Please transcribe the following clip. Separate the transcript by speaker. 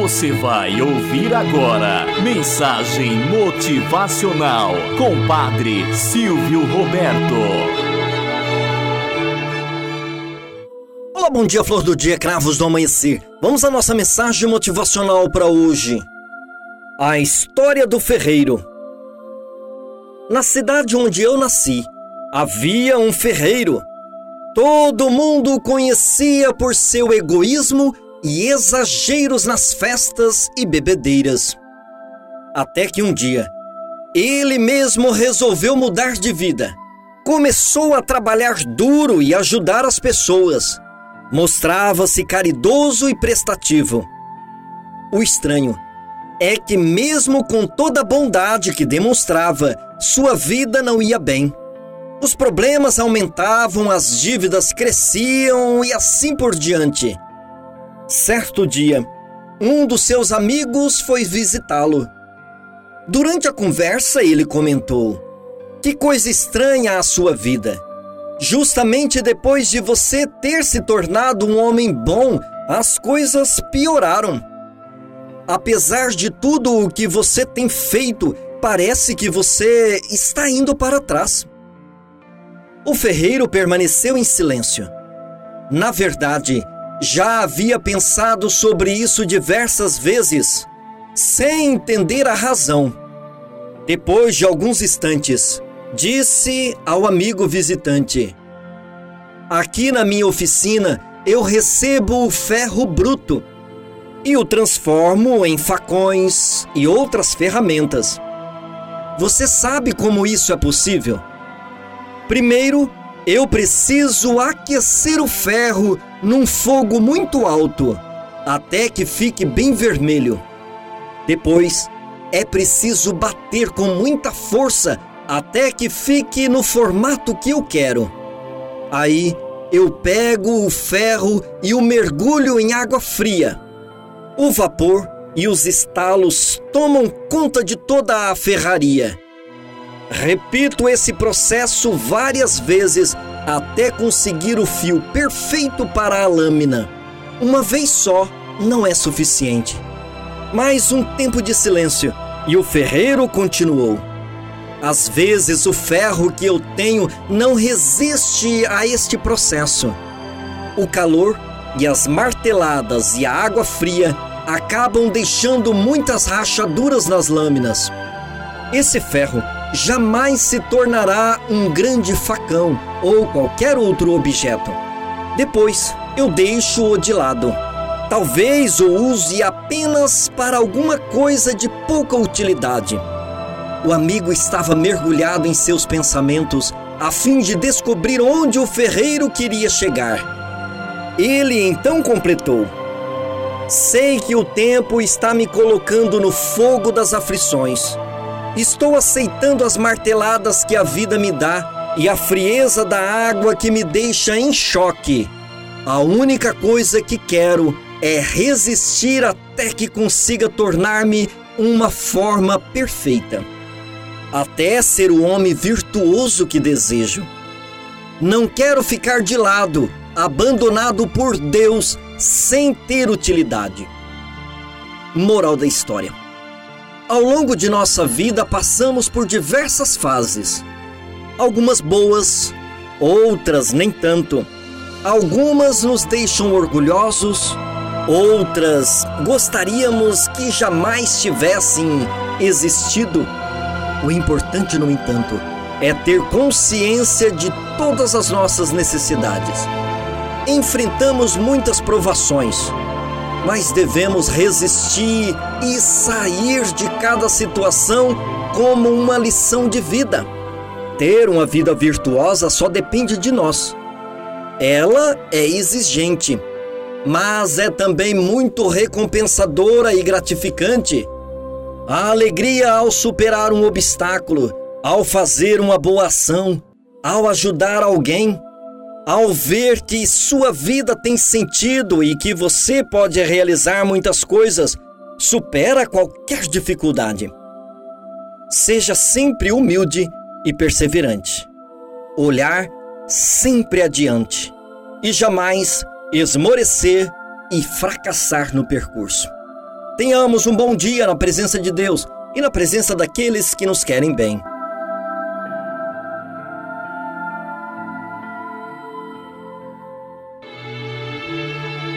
Speaker 1: Você vai ouvir agora Mensagem Motivacional com Padre Silvio Roberto.
Speaker 2: Olá, bom dia, flor do dia, cravos do amanhecer. Vamos à nossa mensagem motivacional para hoje. A história do ferreiro. Na cidade onde eu nasci, havia um ferreiro. Todo mundo o conhecia por seu egoísmo e exageros nas festas e bebedeiras. Até que um dia, ele mesmo resolveu mudar de vida. Começou a trabalhar duro e ajudar as pessoas. Mostrava-se caridoso e prestativo. O estranho é que, mesmo com toda a bondade que demonstrava, sua vida não ia bem. Os problemas aumentavam, as dívidas cresciam e assim por diante. Certo dia, um dos seus amigos foi visitá-lo. Durante a conversa, ele comentou: Que coisa estranha a sua vida. Justamente depois de você ter se tornado um homem bom, as coisas pioraram. Apesar de tudo o que você tem feito, parece que você está indo para trás. O ferreiro permaneceu em silêncio. Na verdade, já havia pensado sobre isso diversas vezes, sem entender a razão. Depois de alguns instantes, disse ao amigo visitante: Aqui na minha oficina eu recebo o ferro bruto e o transformo em facões e outras ferramentas. Você sabe como isso é possível? Primeiro, eu preciso aquecer o ferro num fogo muito alto, até que fique bem vermelho. Depois, é preciso bater com muita força até que fique no formato que eu quero. Aí, eu pego o ferro e o mergulho em água fria. O vapor e os estalos tomam conta de toda a ferraria. Repito esse processo várias vezes até conseguir o fio perfeito para a lâmina. Uma vez só não é suficiente. Mais um tempo de silêncio e o ferreiro continuou. Às vezes o ferro que eu tenho não resiste a este processo. O calor e as marteladas e a água fria acabam deixando muitas rachaduras nas lâminas. Esse ferro jamais se tornará um grande facão ou qualquer outro objeto. Depois eu deixo-o de lado. Talvez o use apenas para alguma coisa de pouca utilidade. O amigo estava mergulhado em seus pensamentos a fim de descobrir onde o ferreiro queria chegar. Ele então completou: Sei que o tempo está me colocando no fogo das aflições Estou aceitando as marteladas que a vida me dá e a frieza da água que me deixa em choque. A única coisa que quero é resistir até que consiga tornar-me uma forma perfeita. Até ser o homem virtuoso que desejo. Não quero ficar de lado, abandonado por Deus sem ter utilidade. Moral da história. Ao longo de nossa vida passamos por diversas fases. Algumas boas, outras nem tanto. Algumas nos deixam orgulhosos, outras gostaríamos que jamais tivessem existido. O importante, no entanto, é ter consciência de todas as nossas necessidades. Enfrentamos muitas provações mas devemos resistir e sair de cada situação como uma lição de vida. Ter uma vida virtuosa só depende de nós. Ela é exigente, mas é também muito recompensadora e gratificante. A alegria ao superar um obstáculo, ao fazer uma boa ação, ao ajudar alguém ao ver que sua vida tem sentido e que você pode realizar muitas coisas, supera qualquer dificuldade. Seja sempre humilde e perseverante. Olhar sempre adiante e jamais esmorecer e fracassar no percurso. Tenhamos um bom dia na presença de Deus e na presença daqueles que nos querem bem.